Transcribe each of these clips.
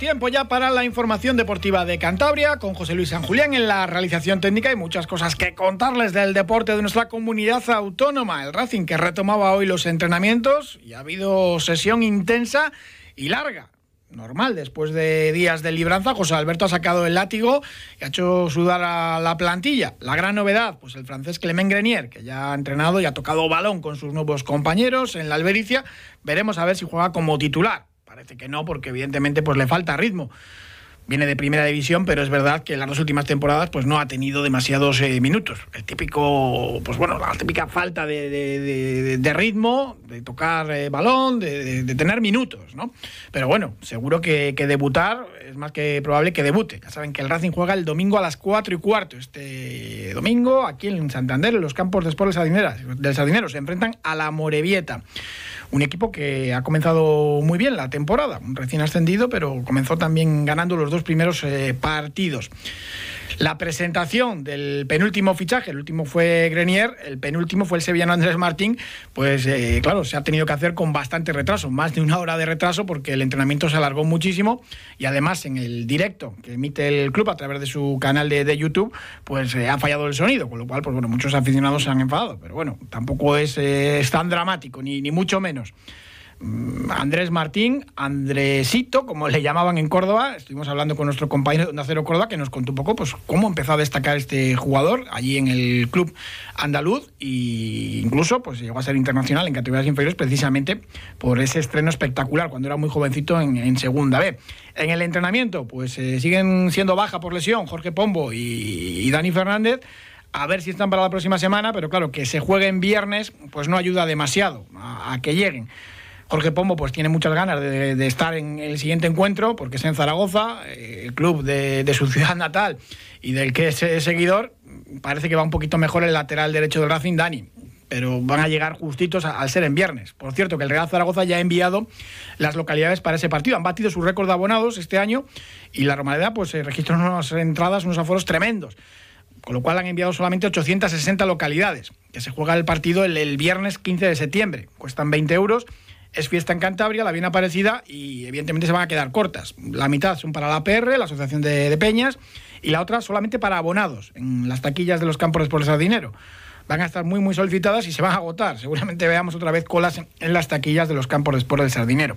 tiempo ya para la información deportiva de Cantabria con José Luis San Julián en la realización técnica y muchas cosas que contarles del deporte de nuestra comunidad autónoma. El Racing que retomaba hoy los entrenamientos y ha habido sesión intensa y larga normal. Después de días de libranza, José Alberto ha sacado el látigo y ha hecho sudar a la plantilla. La gran novedad, pues el francés Clement Grenier, que ya ha entrenado y ha tocado balón con sus nuevos compañeros en la Albericia. Veremos a ver si juega como titular. Parece que no, porque evidentemente pues le falta ritmo. Viene de primera división, pero es verdad que en las dos últimas temporadas pues no ha tenido demasiados eh, minutos. El típico, pues bueno, la típica falta de, de- de- de ritmo, de tocar eh, balón, de, tener minutos, ¿no? Pero bueno, seguro que, que debutar es más que probable que debute. Ya saben que el Racing juega el domingo a las 4 y cuarto. Este domingo, aquí en Santander, en los campos de Sport del Sardinero, se enfrentan a la Morevieta. Un equipo que ha comenzado muy bien la temporada, recién ascendido, pero comenzó también ganando los dos primeros eh, partidos. La presentación del penúltimo fichaje, el último fue Grenier, el penúltimo fue el sevillano Andrés Martín, pues eh, claro, se ha tenido que hacer con bastante retraso, más de una hora de retraso porque el entrenamiento se alargó muchísimo y además en el directo que emite el club a través de su canal de, de YouTube, pues eh, ha fallado el sonido, con lo cual, pues bueno, muchos aficionados se han enfadado, pero bueno, tampoco es, es tan dramático, ni, ni mucho menos. Mm, Andrés Martín, Andresito, como le llamaban en Córdoba, estuvimos hablando con nuestro compañero de Córdoba que nos contó un poco pues cómo empezó a destacar este jugador allí en el club andaluz e incluso pues llegó a ser internacional en categorías inferiores precisamente por ese estreno espectacular cuando era muy jovencito en, segunda B. En el entrenamiento pues eh, siguen siendo baja por lesión Jorge Pombo y Dani Fernández a ver si están para la próxima semana, pero claro, que se jueguen viernes, pues no ayuda demasiado a, que lleguen. Jorge Pombo pues tiene muchas ganas de, estar en el siguiente encuentro, porque es en Zaragoza, eh, el club de, su ciudad natal y del que es seguidor. Parece que va un poquito mejor el lateral derecho del Racing, Dani pero van a llegar justitos al ser en viernes. Por cierto, que el Real Zaragoza ya ha enviado las localidades para ese partido. Han batido su récord de abonados este año y la Romareda pues eh, registra unas entradas, unos aforos tremendos con lo cual han enviado solamente 860 localidades, que se juega el partido el, viernes 15 de septiembre. Cuestan 20 euros, es fiesta en Cantabria, la bien aparecida, y evidentemente se van a quedar cortas. La mitad son para la APR, la Asociación de, de Peñas, y la otra solamente para abonados, en las taquillas de los campos el dinero. Van a estar muy, muy solicitadas y se van a agotar. Seguramente veamos otra vez colas en, en las taquillas de los campos de del Sardinero.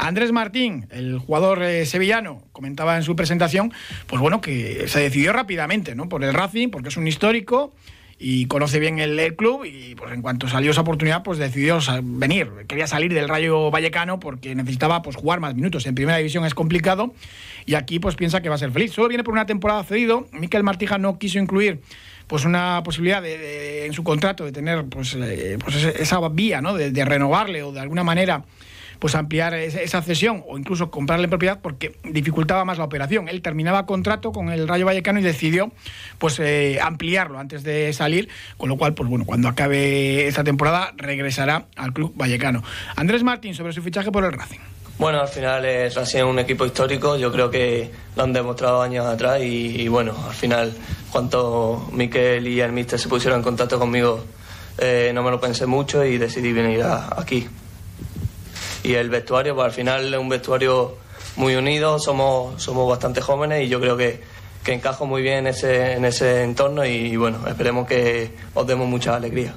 Andrés Martín, el jugador eh, sevillano, comentaba en su presentación, pues bueno, que se decidió rápidamente, ¿no? Por el Racing, porque es un histórico y conoce bien el, club y pues en cuanto salió esa oportunidad, pues decidió venir. Quería salir del Rayo Vallecano porque necesitaba pues jugar más minutos. En primera división es complicado y aquí pues piensa que va a ser feliz. Solo viene por una temporada cedido. Miquel Martija no quiso incluir pues una posibilidad de, en su contrato de tener pues, eh, pues esa vía, ¿no? De renovarle o de alguna manera pues ampliar esa cesión o incluso comprarle propiedad porque dificultaba más la operación. Él terminaba contrato con el Rayo Vallecano y decidió pues eh, ampliarlo antes de salir, con lo cual pues bueno, cuando acabe esta temporada regresará al club vallecano. Andrés Martín sobre su fichaje por el Racing. Bueno, al final es Racing es un equipo histórico, yo creo que lo han demostrado años atrás y, y bueno, al final cuando Miquel y el míster se pusieron en contacto conmigo eh, no me lo pensé mucho y decidí venir a- aquí. Y el vestuario, pues al final es un vestuario muy unido, somos, somos bastante jóvenes y yo creo que, que encajo muy bien en ese, en ese entorno y, bueno, esperemos que os demos mucha alegría.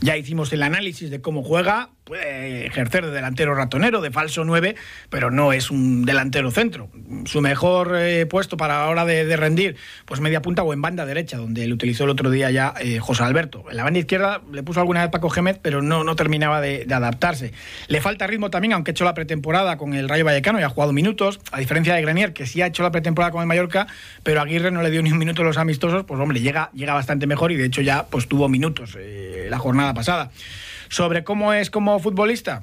Ya hicimos el análisis de cómo juega, puede ejercer de delantero ratonero, de falso 9, pero no es un delantero centro. Su mejor eh, puesto para la hora de, rendir, pues media punta o en banda derecha, donde le utilizó el otro día ya eh, José Alberto. En la banda izquierda le puso alguna vez Paco Gémez, pero no, no terminaba de, de adaptarse. Le falta ritmo también, aunque ha hecho la pretemporada con el Rayo Vallecano y ha jugado minutos, a diferencia de Grenier, que sí ha hecho la pretemporada con el Mallorca, pero Aguirre no le dio ni un minuto a los amistosos, pues hombre, llega, llega bastante mejor y de hecho ya pues tuvo minutos eh, la jornada pasada. Sobre cómo es como futbolista.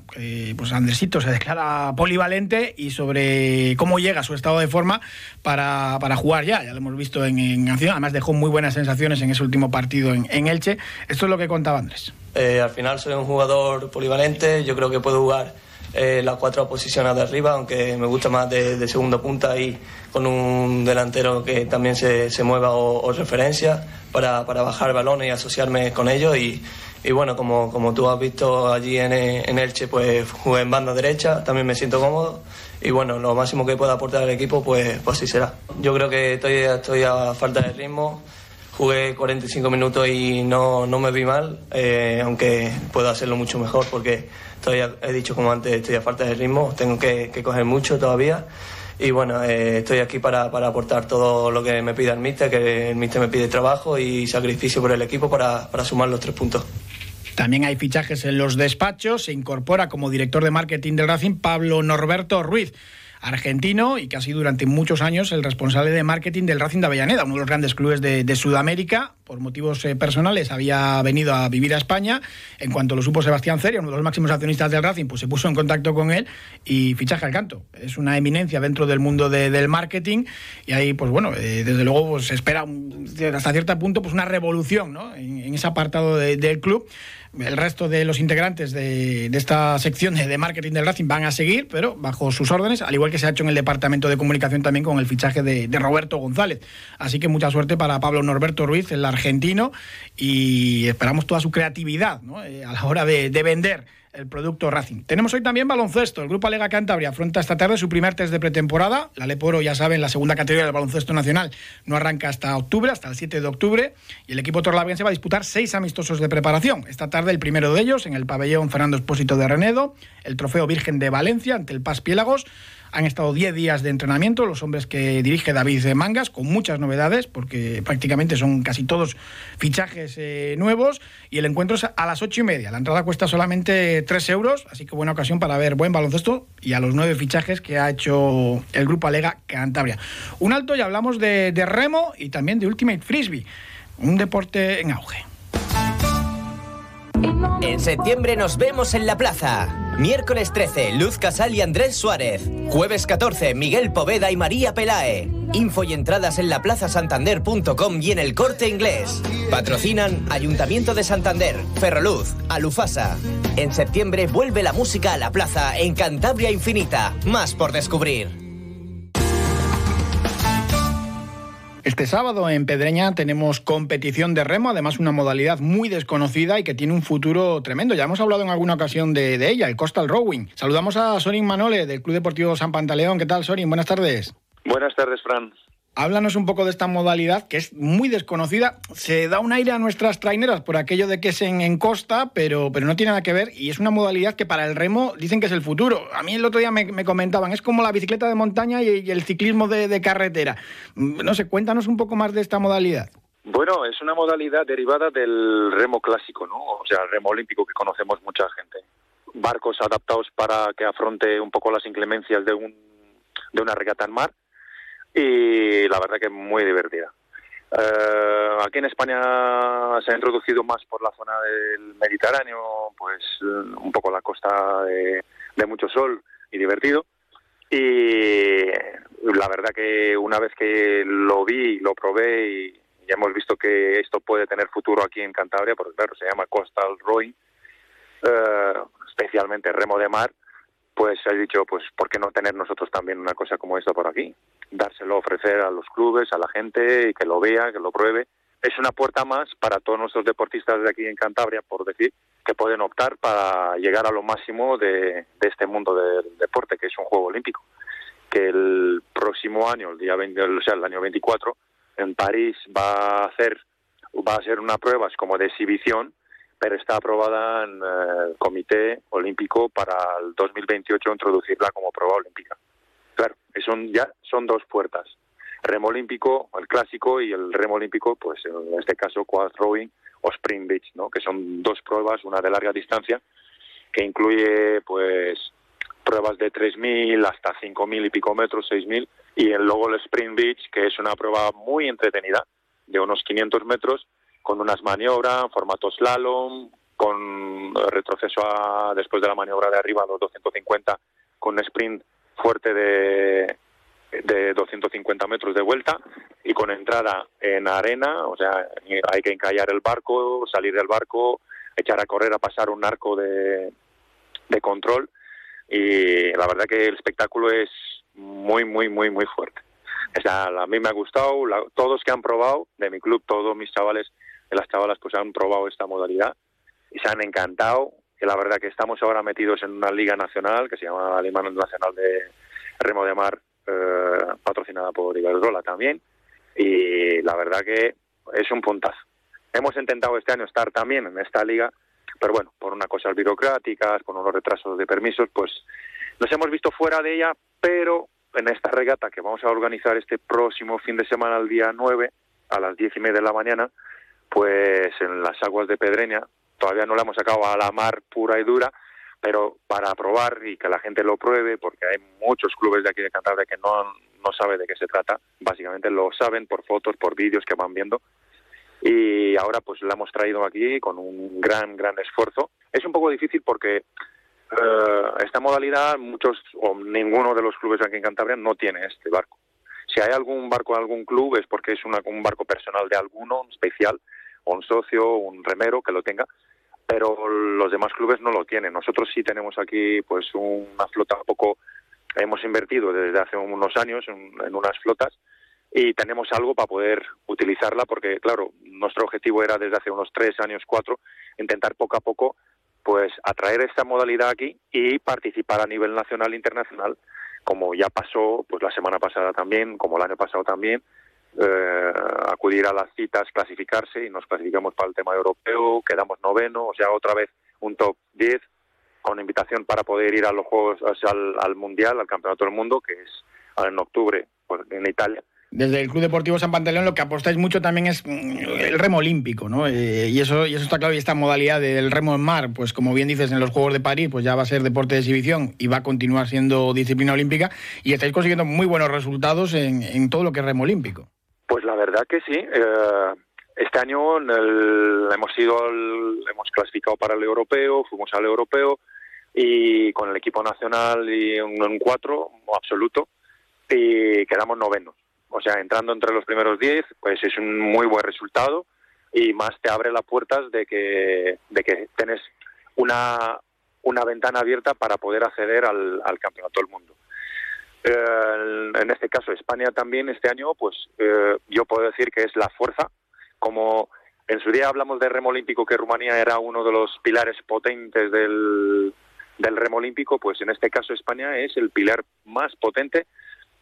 pues Andresito se declara polivalente y sobre cómo llega a su estado de forma para, jugar ya. Ya lo hemos visto en, en acción. Además dejó muy buenas sensaciones en ese último partido en, Elche. Esto es lo que contaba Andrés. Eh, al final soy un jugador polivalente. Yo creo que puedo jugar eh, las cuatro posiciones de arriba, aunque me gusta más de, de segundo punta y con un delantero que también se, se mueva o, referencia para, para, bajar balones y asociarme con ellos. Y, y bueno, como, como, tú has visto allí en, Elche, pues jugué en banda derecha, también me siento cómodo. Y bueno, lo máximo que pueda aportar al equipo, pues, pues así será. Yo creo que estoy, estoy a falta de ritmo jugué 45 minutos y no, no me vi mal, eh, aunque puedo hacerlo mucho mejor porque todavía he dicho como antes, estoy a falta de ritmo, tengo que, que coger mucho todavía. Y bueno, eh, estoy aquí para, para, aportar todo lo que me pida el míster, que el míster me pide trabajo y sacrificio por el equipo para, para sumar los tres puntos. También hay fichajes en los despachos. Se incorpora como director de marketing del Racing Pablo Norberto Ruiz argentino y que ha sido durante muchos años el responsable de marketing del Racing de Avellaneda, uno de los grandes clubes de, Sudamérica. Por motivos eh, personales había venido a vivir a España. En cuanto lo supo Sebastián Ceria, uno de los máximos accionistas del Racing, pues se puso en contacto con él y fichaje al canto. Es una eminencia dentro del mundo del marketing y ahí, pues bueno, eh, desde luego pues, se espera hasta cierto punto pues una revolución en, ese apartado del club. El resto de los integrantes de, esta sección de, marketing del Racing van a seguir, pero bajo sus órdenes, al igual que se ha hecho en el departamento de comunicación también con el fichaje de, Roberto González. Así que mucha suerte para Pablo Norberto Ruiz, el argentino, y esperamos toda su creatividad eh, a la hora de vender el producto Racing. Tenemos hoy también baloncesto. El Grupo Alega Cantabria afronta esta tarde su primer test de pretemporada. La Leporo, ya saben, la segunda categoría del baloncesto nacional no arranca hasta octubre, hasta el 7 de octubre. Y el equipo torlaviense va a disputar seis amistosos de preparación. Esta tarde el primero de ellos en el pabellón Fernando Espósito de Renedo, el Trofeo Virgen de Valencia ante el Paz Piélagos. Han estado 10 días de entrenamiento los hombres que dirige David Mangas, con muchas novedades, porque prácticamente son casi todos fichajes eh, nuevos. Y el encuentro es a las 8 y media. La entrada cuesta solamente 3 euros, así que buena ocasión para ver buen baloncesto y a los nueve fichajes que ha hecho el grupo Alega Cantabria. Un alto y hablamos de, de remo y también de Ultimate Frisbee, un deporte en auge. En septiembre nos vemos en la plaza. Miércoles 13, Luz Casal y Andrés Suárez. Jueves 14, Miguel Poveda y María Pelae. Info y entradas en laplazasantander.com y en el corte inglés. Patrocinan Ayuntamiento de Santander, Ferroluz, Alufasa. En septiembre vuelve la música a la plaza en Cantabria Infinita. Más por descubrir. Este sábado en Pedreña tenemos competición de remo, además una modalidad muy desconocida y que tiene un futuro tremendo. Ya hemos hablado en alguna ocasión de, ella, el Coastal Rowing. Saludamos a Sorin Manole del Club Deportivo San Pantaleón. ¿Qué tal, Sorin? Buenas tardes. Buenas tardes, Fran. Háblanos un poco de esta modalidad que es muy desconocida. Se da un aire a nuestras traineras por aquello de que es en, costa, pero, pero no tiene nada que ver y es una modalidad que para el remo dicen que es el futuro. A mí el otro día me, comentaban, es como la bicicleta de montaña y, el ciclismo de, carretera. Mm, no sé, cuéntanos un poco más de esta modalidad. Bueno, es una modalidad derivada del remo clásico, ¿no? O sea, el remo olímpico que conocemos mucha gente. Barcos adaptados para que afronte un poco las inclemencias de, un, de una regata en mar y la verdad que es muy divertida. Eh, aquí en España se ha introducido más por la zona del Mediterráneo, pues un poco la costa de, mucho sol y divertido. Y la verdad que una vez que lo vi, lo probé y ya hemos visto que esto puede tener futuro aquí en Cantabria, porque claro, se llama Coastal Rowing, eh, especialmente remo de mar, pues he dicho, pues ¿por qué no tener nosotros también una cosa como esta por aquí? Dárselo, ofrecer a los clubes, a la gente, y que lo vea, que lo pruebe. Es una puerta más para todos nuestros deportistas de aquí en Cantabria, por decir, que pueden optar para llegar a lo máximo de, este mundo del deporte, que es un juego olímpico. Que el próximo año, el día 20, o sea, el año 24, en París va a hacer, va a ser una prueba como de exhibición pero está aprobada en eh, el Comité Olímpico para el 2028 introducirla como prueba olímpica. Claro, son ya son dos puertas. Remo olímpico, el clásico, y el remo olímpico, pues en este caso quad rowing o spring beach, ¿no? Que son dos pruebas, una de larga distancia, que incluye pues pruebas de 3.000 hasta 5.000 y pico metros, 6.000, y luego el Spring Beach, que es una prueba muy entretenida, de unos 500 metros, con unas maniobras, formato slalom, con retroceso a, después de la maniobra de arriba a los 250 con un sprint fuerte de, de 250 metros de vuelta y con entrada en arena, o sea, hay que encallar el barco, salir del barco, echar a correr a pasar un arco de, de control y la verdad que el espectáculo es muy, muy, muy, muy fuerte. O sea, a mí me ha gustado, todos que han probado, de mi club, todos mis chavales, las chavalas, pues han probado esta modalidad y se han encantado. Que la verdad que estamos ahora metidos en una liga nacional que se llama la Liga Nacional de Remo de Mar, eh, patrocinada por Iberdrola también. Y la verdad que es un puntazo. Hemos intentado este año estar también en esta liga, pero bueno, por unas cosas burocráticas, con unos retrasos de permisos, pues nos hemos visto fuera de ella, pero en esta regata que vamos a organizar este próximo fin de semana, el día 9, a las diez y media de la mañana, pues en las aguas de Pedreña, todavía no la hemos sacado a la mar pura y dura, pero para probar y que la gente lo pruebe, porque hay muchos clubes de aquí de Cantabria que no, no saben de qué se trata, básicamente lo saben por fotos, por vídeos que van viendo, y ahora pues la hemos traído aquí con un gran, gran esfuerzo. Es un poco difícil porque eh, esta modalidad muchos o ninguno de los clubes aquí en Cantabria no tiene este barco. Si hay algún barco en algún club es porque es una, un barco personal de alguno, especial, un socio, un remero que lo tenga, pero los demás clubes no lo tienen. Nosotros sí tenemos aquí pues una flota poco, hemos invertido desde hace unos años en unas flotas y tenemos algo para poder utilizarla porque, claro, nuestro objetivo era desde hace unos tres años, cuatro, intentar poco a poco pues atraer esta modalidad aquí y participar a nivel nacional e internacional, como ya pasó pues la semana pasada también, como el año pasado también, eh, acudir a las citas, clasificarse y nos clasificamos para el tema europeo, quedamos noveno, o sea, otra vez un top 10 con invitación para poder ir a los Juegos, o sea, al, al Mundial, al Campeonato del Mundo, que es en octubre pues, en Italia desde el Club Deportivo San Pantaleón lo que apostáis mucho también es mm, el remo olímpico, ¿no? Eh, y, eso, y eso está claro, y esta modalidad del remo en mar, pues como bien dices, en los Juegos de París, pues ya va a ser deporte de exhibición y va a continuar siendo disciplina olímpica, y estáis consiguiendo muy buenos resultados en, todo lo que es remo olímpico. Verdad que sí. Eh, este año hemos sido hemos clasificado para el europeo, fuimos al europeo y con el equipo nacional y un, un cuatro absoluto y quedamos novenos o sea, entrando entre los primeros 10, pues es un muy buen resultado y más te abre las puertas de que, de que tienes una, una ventana abierta para poder acceder al campeonato del mundo. Eh, en este caso, España también este año, pues eh, yo puedo decir que es la fuerza. Como en su día hablamos de remo olímpico, que Rumanía era uno de los pilares potentes del, del remo olímpico, pues en este caso España es el pilar más potente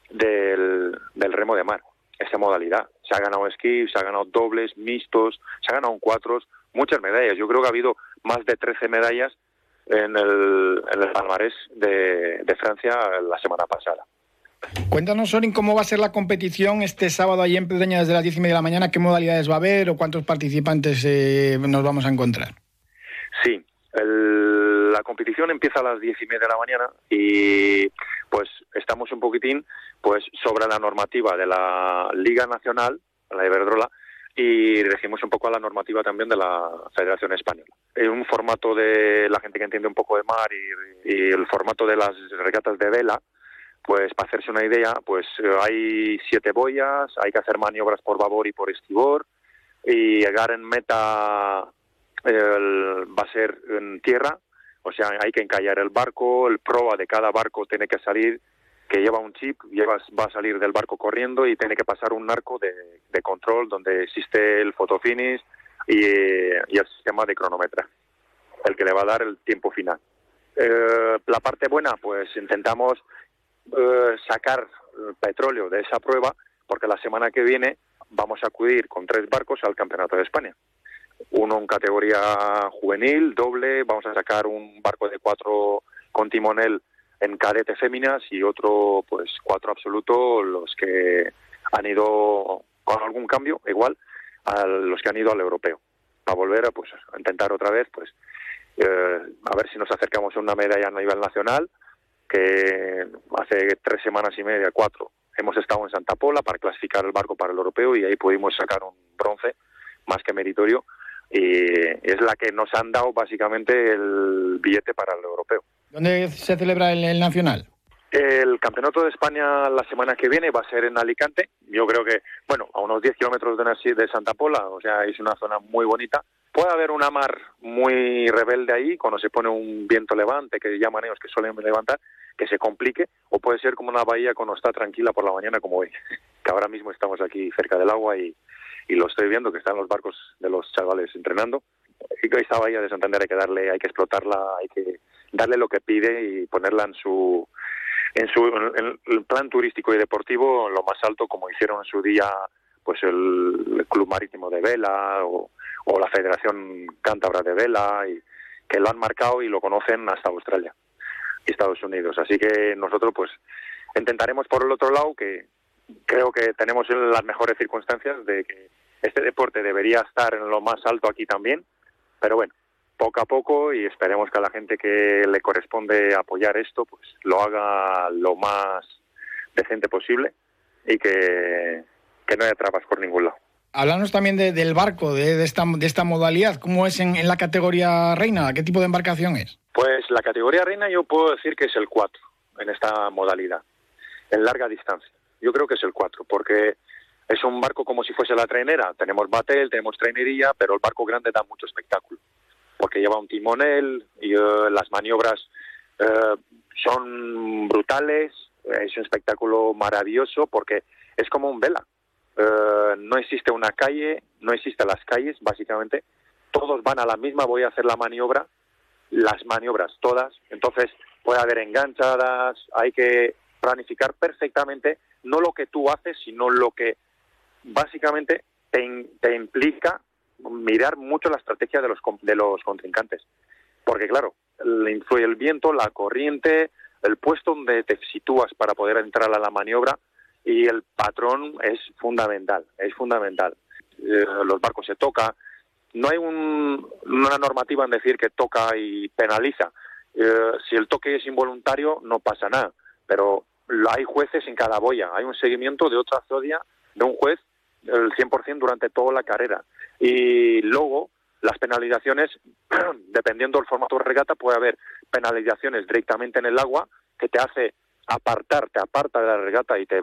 del, del remo de mar, esa modalidad. Se ha ganado esquí, se ha ganado dobles, mixtos, se ha ganado cuatros, muchas medallas. Yo creo que ha habido más de 13 medallas en el, en el palmarés de, de Francia la semana pasada. Cuéntanos, Sorin, cómo va a ser la competición este sábado allí en Pedreña desde las diez y media de la mañana, qué modalidades va a haber o cuántos participantes eh, nos vamos a encontrar. Sí, la competición empieza a las diez y media de la mañana y pues estamos un poquitín pues sobre la normativa de la Liga Nacional, la Iberdrola, y regimos un poco a la normativa también de la Federación Española. En un formato de la gente que entiende un poco de mar y, el formato de las regatas de vela, pues para hacerse una idea, pues hay siete boyas, hay que hacer maniobras por babor y por estibor, y llegar en meta va a ser en tierra, o sea, hay que encallar el barco, el proa de cada barco tiene que salir, que lleva un chip, lleva, va a salir del barco corriendo y tiene que pasar un arco de, control donde existe el fotofinish y, el sistema de cronometra, el que le va a dar el tiempo final. Eh, la parte buena, pues intentamos eh, sacar petróleo de esa prueba porque la semana que viene vamos a acudir con tres barcos al Campeonato de España uno en categoría juvenil, doble, vamos a sacar un barco de cuatro con timonel en cadete féminas y otro pues cuatro absoluto, los que han ido con algún cambio, igual, a los que han ido al europeo, para volver a pues a intentar otra vez pues eh, a ver si nos acercamos a una medalla a nivel nacional, que hace tres semanas y media, cuatro, hemos estado en Santa Pola para clasificar el barco para el europeo y ahí pudimos sacar un bronce más que meritorio y es la que nos han dado básicamente el billete para el europeo. ¿Dónde se celebra el, nacional? El Campeonato de España la semana que viene va a ser en Alicante. Yo creo que, bueno, a unos 10 kilómetros de, de Santa Pola, o sea, es una zona muy bonita. Puede haber una mar muy rebelde ahí, cuando se pone un viento levante, que llaman ellos que suelen levantar, que se complique, o puede ser como una bahía cuando está tranquila por la mañana, como hoy, que ahora mismo estamos aquí cerca del agua y, lo estoy viendo, que están los barcos de los chavales entrenando. Y esta bahía de Santander hay que darle, hay que explotarla, hay que darle lo que pide y ponerla en su en su plan turístico y deportivo lo más alto como hicieron en su día pues el, Club Marítimo de Vela o, o, la Federación Cántabra de Vela y que lo han marcado y lo conocen hasta Australia y Estados Unidos. Así que nosotros pues intentaremos por el otro lado que creo que tenemos las mejores circunstancias de que este deporte debería estar en lo más alto aquí también, pero bueno, poco a poco y esperemos que a la gente que le corresponde apoyar esto, pues lo haga lo más decente posible y que, no haya trabas por ningún lado. Háblanos también del barco, de, esta, de esta modalidad. ¿Cómo es en, la categoría reina? ¿Qué tipo de embarcación es? Pues la categoría reina yo puedo decir que es el 4 en esta modalidad, en larga distancia. Yo creo que es el 4, porque es un barco como si fuese la trainera. Tenemos batel, tenemos trainería, pero el barco grande da mucho espectáculo, porque lleva un timonel y eh, las maniobras eh, son brutales, es un espectáculo maravilloso porque es como un vela. Eh, no existe una calle, no existen las calles, básicamente. Todos van a la misma, voy a hacer la maniobra, las maniobras todas. Entonces puede haber enganchadas, hay que planificar perfectamente no lo que tú haces, sino lo que básicamente te, implica mirar mucho la estrategia de los, de los contrincantes. Porque claro, influye el viento, la corriente, el puesto donde te sitúas para poder entrar a la maniobra y el patrón es fundamental, es fundamental. Eh, los barcos se toca, no hay una normativa en decir que toca y penaliza. Eh, si el toque es involuntario, no pasa nada, pero hay jueces en cada boya, hay un seguimiento de otra zodia de un juez el 100% durante toda la carrera. Y luego, las penalizaciones, dependiendo del formato de regata, puede haber penalizaciones directamente en el agua que te hace apartar, te aparta de la regata y te,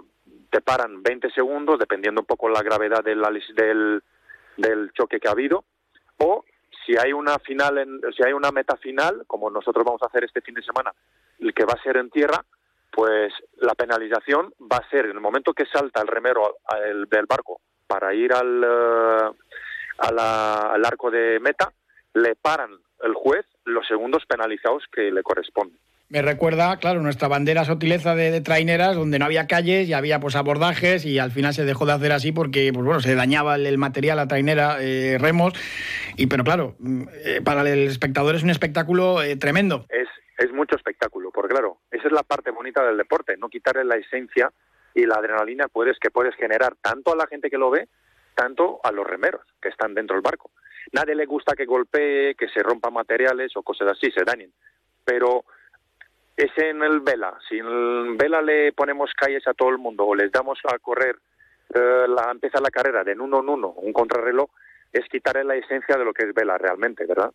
te paran 20 segundos, dependiendo un poco la gravedad del, del, del choque que ha habido, o si hay una final, en, si hay una meta final, como nosotros vamos a hacer este fin de semana, el que va a ser en tierra, pues la penalización va a ser en el momento que salta el remero del barco para ir al, eh, al arco de meta, le paran el juez los segundos penalizados que le corresponden. Me recuerda, claro, nuestra bandera sotileza de, traineras, donde no había calles y había pues abordajes y al final se dejó de hacer así porque pues bueno, se dañaba el, material, la trainera, eh, remos, y pero claro, mm, eh, para el espectador es un espectáculo tremendo. Es, es mucho espectáculo, porque claro, esa es la parte bonita del deporte, no quitarle la esencia y la adrenalina puedes que puedes generar tanto a la gente que lo ve, tanto a los remeros que están dentro del barco. Nadie le gusta que golpee, que se rompa materiales o cosas así, se dañen. Pero es en el vela. Si en el vela le ponemos calles a todo el mundo o les damos a correr, eh, la, empieza la carrera de uno en uno, un contrarreloj, es quitarle la esencia de lo que es vela realmente, ¿verdad?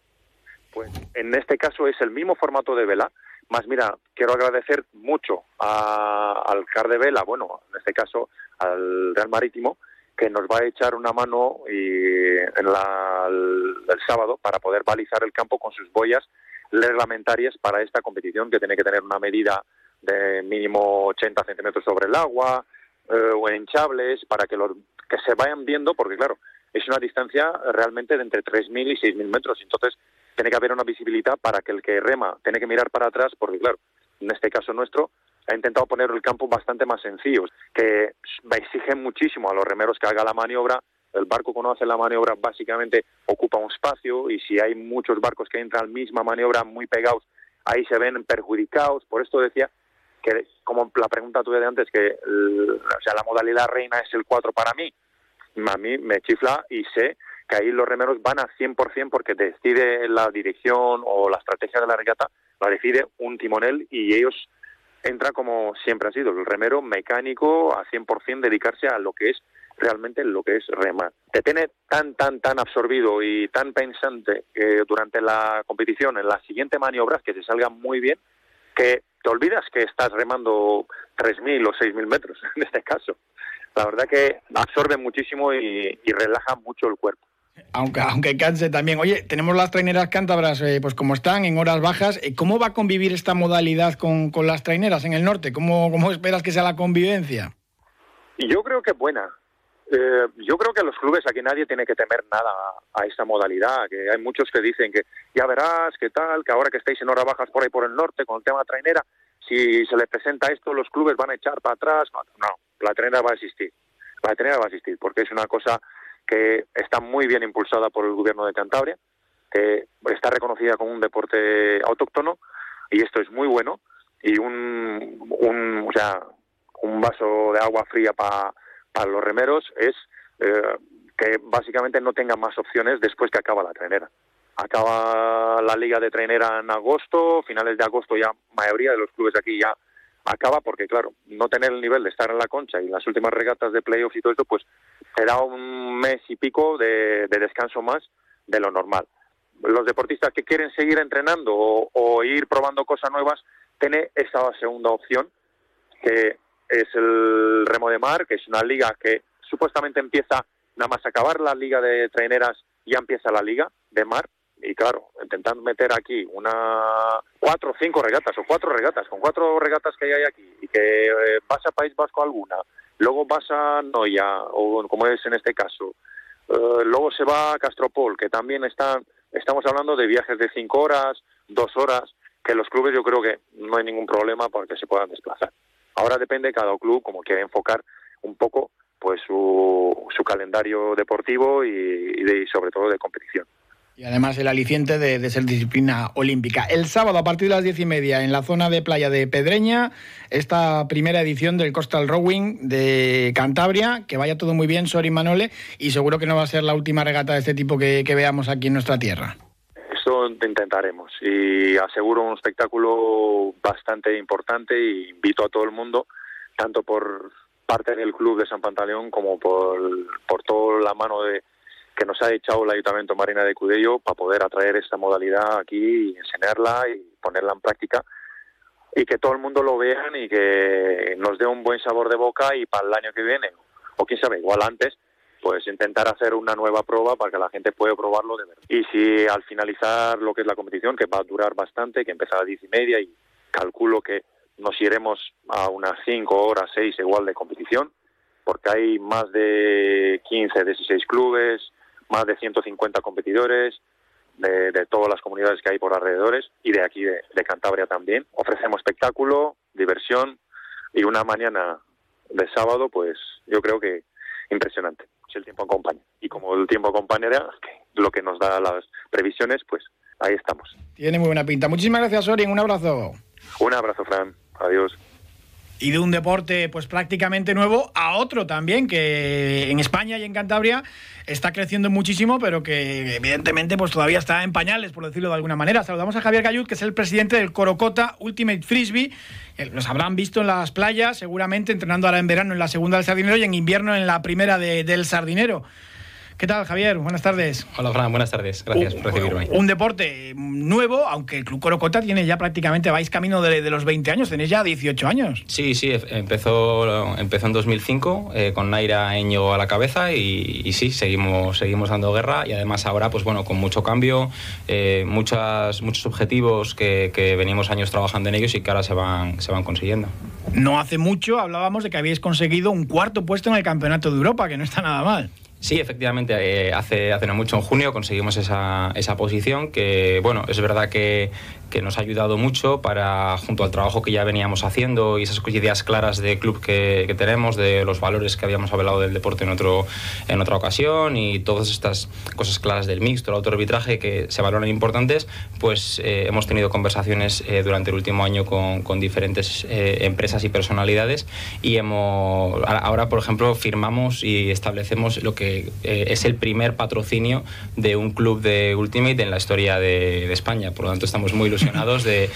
Pues en este caso es el mismo formato de vela, más mira, quiero agradecer mucho al CAR de Vela, bueno, en este caso al Real Marítimo, que nos va a echar una mano y en la, el, sábado para poder balizar el campo con sus boyas reglamentarias para esta competición que tiene que tener una medida de mínimo 80 centímetros sobre el agua eh, o hinchables para que, los, que se vayan viendo, porque claro, es una distancia realmente de entre 3.000 y 6.000 metros. Entonces, tiene que haber una visibilidad para que el que rema tiene que mirar para atrás, porque claro, en este caso nuestro, ha intentado poner el campo bastante más sencillo, que exige muchísimo a los remeros que haga la maniobra. El barco cuando hace la maniobra básicamente ocupa un espacio y si hay muchos barcos que entran a la misma maniobra muy pegados, ahí se ven perjudicados. Por esto decía que, como la pregunta tuve de antes, que o sea, la modalidad reina es el 4 para mí a mí me chifla y sé que ahí los remeros van a 100% porque decide la dirección o la estrategia de la regata, la decide un timonel y ellos entran como siempre han sido, el remero mecánico a 100% dedicarse a lo que es realmente lo que es remar. Te tiene tan, tan, tan absorbido y tan pensante que durante la competición, en las siguientes maniobras, que se salgan muy bien, que te olvidas que estás remando 3.000 o 6.000 metros, en este caso. La verdad que absorbe muchísimo y, relaja mucho el cuerpo. Aunque, aunque canse también. Oye, tenemos las traineras cántabras, eh, pues como están, en horas bajas. Eh, ¿Cómo va a convivir esta modalidad con, con las traineras en el norte? ¿Cómo, ¿Cómo esperas que sea la convivencia? Yo creo que buena. Eh, yo creo que los clubes aquí nadie tiene que temer nada a, esta modalidad, que hay muchos que dicen que ya verás, qué tal, que ahora que estáis en horas bajas por ahí por el norte con el tema trainera, si se les presenta esto, los clubes van a echar para atrás. No, la trainera va a existir. La trainera va a existir porque es una cosa que está muy bien impulsada por el gobierno de Cantabria, que está reconocida como un deporte autóctono y esto es muy bueno y un, un o sea, un vaso de agua fría para para los remeros es eh, que básicamente no tengan más opciones después que acaba la trainera. Acaba la liga de trainera en agosto, finales de agosto ya mayoría de los clubes aquí ya acaba porque claro, no tener el nivel de estar en la concha y las últimas regatas de playoffs y todo esto, pues será un mes y pico de, descanso más de lo normal. Los deportistas que quieren seguir entrenando o, ir probando cosas nuevas, tiene esa segunda opción que es el Remo de Mar, que es una liga que supuestamente empieza nada más acabar la liga de traineras, ya empieza la liga de mar. Y claro, intentando meter aquí una cuatro o cinco regatas o cuatro regatas, con cuatro regatas que hay aquí y que eh, País Vasco alguna, luego vas a Noia, o como es en este caso, eh, luego se va a Castropol, que también están, estamos hablando de viajes de cinco horas, dos horas, que los clubes yo creo que no hay ningún problema para que se puedan desplazar. Ahora depende cada club como quiere enfocar un poco pues su, su calendario deportivo y, sobre todo de competición. Y además el aliciente de, ser disciplina olímpica. El sábado a partir de las diez y media en la zona de playa de Pedreña, esta primera edición del Coastal Rowing de Cantabria. Que vaya todo muy bien, Sori Manole, y seguro que no va a ser la última regata de este tipo que veamos aquí en nuestra tierra. Eso intentaremos y aseguro un espectáculo bastante importante y invito a todo el mundo, tanto por parte del club de San Pantaleón como por, por toda la mano de que nos ha echado el Ayuntamiento Marina de Cudello para poder atraer esta modalidad aquí y enseñarla y ponerla en práctica y que todo el mundo lo vean y que nos dé un buen sabor de boca y para el año que viene o quién sabe, igual antes pues intentar hacer una nueva prueba para que la gente pueda probarlo de verdad. Y si al finalizar lo que es la competición, que va a durar bastante, que empieza a diez y media y calculo que nos iremos a unas cinco horas, seis igual de competición, porque hay más de 15, 16 clubes, más de 150 competidores de, de todas las comunidades que hay por alrededores y de aquí de, de Cantabria también. Ofrecemos espectáculo, diversión y una mañana de sábado, pues yo creo que impresionante si el tiempo acompaña. Y como el tiempo acompañará, lo que nos da las previsiones, pues ahí estamos. Tiene muy buena pinta. Muchísimas gracias, Orien. Un abrazo. Un abrazo, Fran. Adiós y de un deporte pues prácticamente nuevo a otro también que en España y en Cantabria está creciendo muchísimo pero que evidentemente pues todavía está en pañales por decirlo de alguna manera. Saludamos a Javier Gayud que es el presidente del Corocota Ultimate Frisbee. Eh, los habrán visto en las playas seguramente entrenando ahora en verano en la segunda del Sardinero y en invierno en la primera del Sardinero. ¿Qué tal, Javier? Buenas tardes. Hola, Fran. Buenas tardes. Gracias por recibirme. Un deporte nuevo, aunque el Club Corocota tiene ya prácticamente, vais camino de, los 20 años, tenéis ya 18 años. Sí, sí, empezó, empezó en 2005 eh, con Naira Eño a la cabeza y, sí, seguimos, seguimos dando guerra y además ahora, pues bueno, con mucho cambio, eh, muchas, muchos objetivos que, que venimos años trabajando en ellos y que ahora se van, se van consiguiendo. No hace mucho hablábamos de que habéis conseguido un cuarto puesto en el Campeonato de Europa, que no está nada mal. Sí, efectivamente, eh, hace, hace no mucho, en junio, conseguimos esa, esa posición que, bueno, es verdad que, que nos ha ayudado mucho para, junto al trabajo que ya veníamos haciendo y esas ideas claras de club que, que, tenemos, de los valores que habíamos hablado del deporte en, otro, en otra ocasión y todas estas cosas claras del mixto, el autoarbitraje que se valoran importantes, pues eh, hemos tenido conversaciones eh, durante el último año con, con diferentes eh, empresas y personalidades y hemos, ahora, por ejemplo, firmamos y establecemos lo que eh, es el primer patrocinio de un club de Ultimate en la historia de, España. Por lo tanto, estamos muy ilusionados de,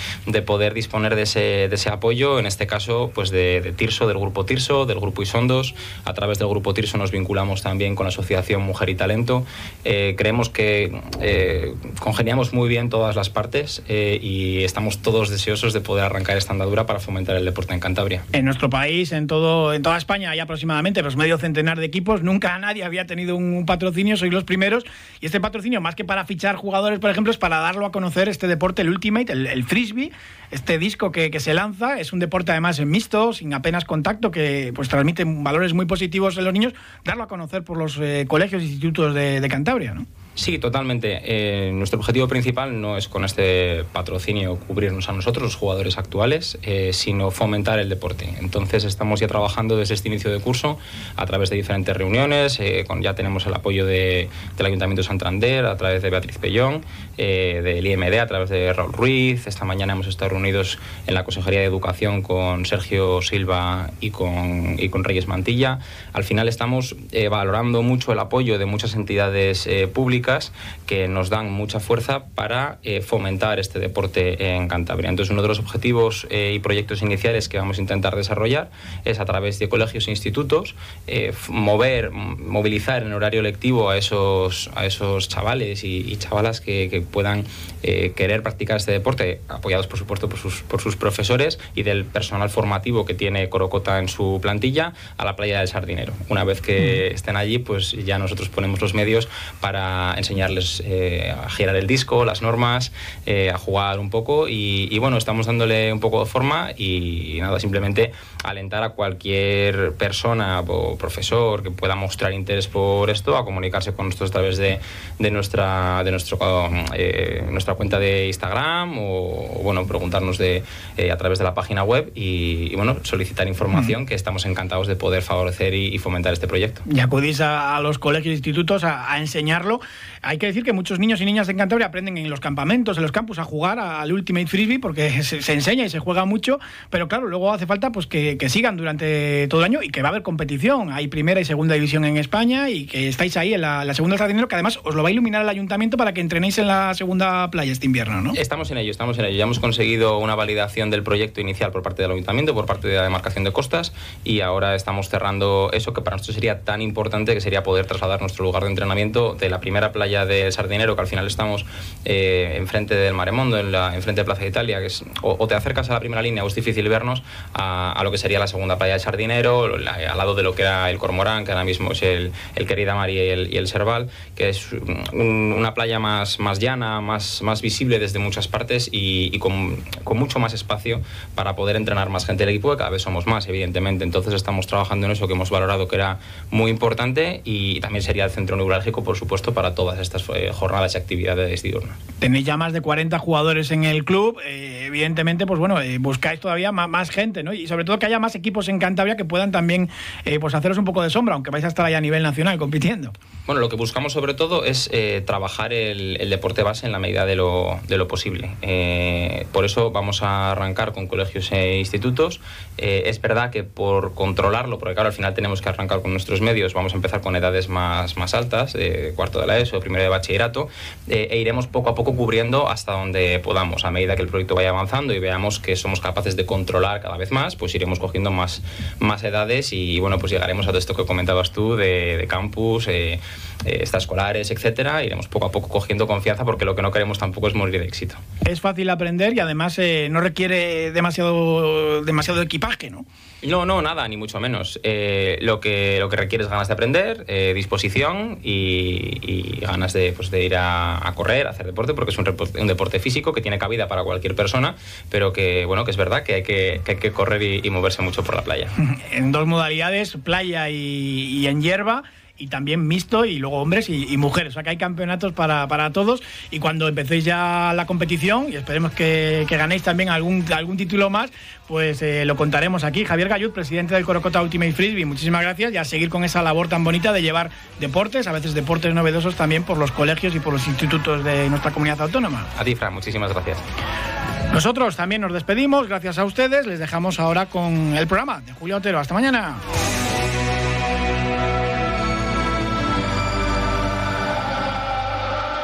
poder disponer de ese, de ese, apoyo, en este caso, pues de, Tirso, del grupo Tirso, del grupo Isondos. A través del grupo Tirso nos vinculamos también con la Asociación Mujer y Talento. Eh, creemos que eh, congeniamos muy bien todas las partes y estamos todos deseosos de poder arrancar esta andadura para fomentar el deporte en Cantabria. En nuestro país, en, todo, en toda España, hay aproximadamente los medio centenar de equipos. Nunca nadie había tenido un, patrocinio, sois los primeros. Y este patrocinio, más que para fichar jugadores, por ejemplo, es para darlo a conocer este deporte, el Ultimate, el, frisbee, este disco que, se lanza. Es un deporte además mixto, sin apenas contacto, que pues transmite valores muy positivos en los niños. Darlo a conocer por los eh, colegios e institutos de, de Cantabria, ¿no? Sí, totalmente. Eh, nuestro objetivo principal no es con este patrocinio cubrirnos a nosotros, los jugadores actuales, eh, sino fomentar el deporte. Entonces estamos ya trabajando desde este inicio de curso a través de diferentes reuniones, eh, con, ya tenemos el apoyo de, del Ayuntamiento de Santander, a través de Beatriz Pellón, del IMD, a través de Raúl Ruiz. Esta mañana hemos estado reunidos en la Consejería de Educación con Sergio Silva y con, y con Reyes Mantilla. Al final estamos valorando mucho el apoyo de muchas entidades públicas que nos dan mucha fuerza para eh, fomentar este deporte en Cantabria. Entonces, uno de los objetivos eh, y proyectos iniciales que vamos a intentar desarrollar es a través de colegios e institutos eh, mover, movilizar en horario lectivo a esos, a esos chavales y, chavalas que, puedan querer practicar este deporte, apoyados por supuesto por sus, por sus profesores y del personal formativo que tiene Corocota en su plantilla, a la playa del Sardinero. Una vez que estén allí, pues ya nosotros ponemos los medios para enseñarles eh, a girar el disco, las normas, eh, a jugar un poco y, bueno, estamos dándole un poco de forma y, nada, simplemente alentar a cualquier persona o profesor que pueda mostrar interés por esto a comunicarse con nosotros a través de, de nuestra, de nuestro, eh, nuestra cuenta de Instagram o, bueno, preguntarnos de, a través de la página web y, bueno, solicitar información que estamos encantados de poder favorecer y, fomentar este proyecto. Y acudís a, los colegios e institutos a enseñarlo hay que decir que muchos niños y niñas en Cantabria aprenden en los campamentos, en los campus, a jugar al Ultimate Frisbee porque se, enseña y se juega mucho, pero claro, luego hace falta pues que, sigan durante todo el año y que va a haber competición. Hay primera y segunda división en España y que estáis ahí en la, segunda del dinero, que además os lo va a iluminar el ayuntamiento para que entrenéis en la segunda playa este invierno, ¿no? Estamos en ello, estamos en ello. Ya hemos conseguido una validación del proyecto inicial por parte del ayuntamiento, por parte de la demarcación de costas y ahora estamos cerrando eso que para nosotros sería tan importante que sería poder trasladar nuestro lugar de entrenamiento de la primera playa del Sardinero, que al final estamos eh, enfrente del Maremondo, en la, enfrente de Plaza de Italia, que es, o, te acercas a la primera línea o es difícil vernos, a, lo que sería la segunda playa del Sardinero, al lado de lo que era el Cormorán, que ahora mismo es el, el Querida María y el, y el Serval, que es una playa más, más llana, más, más visible desde muchas partes y, con, con, mucho más espacio para poder entrenar más gente del equipo, que cada vez somos más, evidentemente. Entonces estamos trabajando en eso que hemos valorado que era muy importante y también sería el centro neurálgico, por supuesto, para todas estas eh, jornadas y actividades diurnas. Tenéis ya más de 40 jugadores en el club, eh, evidentemente, pues bueno, eh, buscáis todavía más, gente, ¿no? Y sobre todo que haya más equipos en Cantabria que puedan también pues haceros un poco de sombra, aunque vais a estar ahí a nivel nacional compitiendo. Bueno, lo que buscamos sobre todo es trabajar el, deporte base en la medida de lo, de lo posible. por eso vamos a arrancar con colegios e institutos. es verdad que por controlarlo, porque claro, al final tenemos que arrancar con nuestros medios, vamos a empezar con edades más, más altas, cuarto de la ESO, primero de bachillerato eh, e iremos poco a poco cubriendo hasta donde podamos. A medida que el proyecto vaya avanzando y veamos que somos capaces de controlar cada vez más, pues iremos cogiendo más, más edades y bueno, pues llegaremos a todo esto que comentabas tú de, campus, eh, eh, extraescolares, etcétera. Iremos poco a poco cogiendo confianza porque lo que no queremos tampoco es morir de éxito. Es fácil aprender y además no requiere demasiado, demasiado equipaje, ¿no? No, no, nada, ni mucho menos. Eh, lo, que, lo que requiere es ganas de aprender, eh, disposición y, ganas de, pues, de ir a, correr, a hacer deporte, porque es un, un, deporte físico que tiene cabida para cualquier persona, pero que, bueno, que es verdad que hay que, que, hay que correr y, moverse mucho por la playa. En dos modalidades, playa y en hierba y también mixto y luego hombres y, mujeres. O sea que hay campeonatos para, para, todos y cuando empecéis ya la competición y esperemos que, que ganéis también algún, algún título más, pues eh, lo contaremos aquí. Javier Gallud, presidente del Corocota Ultimate Frisbee, muchísimas gracias y a seguir con esa labor tan bonita de llevar deportes, a veces deportes novedosos también por los colegios y por los institutos de nuestra comunidad autónoma. A ti, Fran, muchísimas gracias. Nosotros también nos despedimos, gracias a ustedes. Les dejamos ahora con el programa de Julio Otero. Hasta mañana.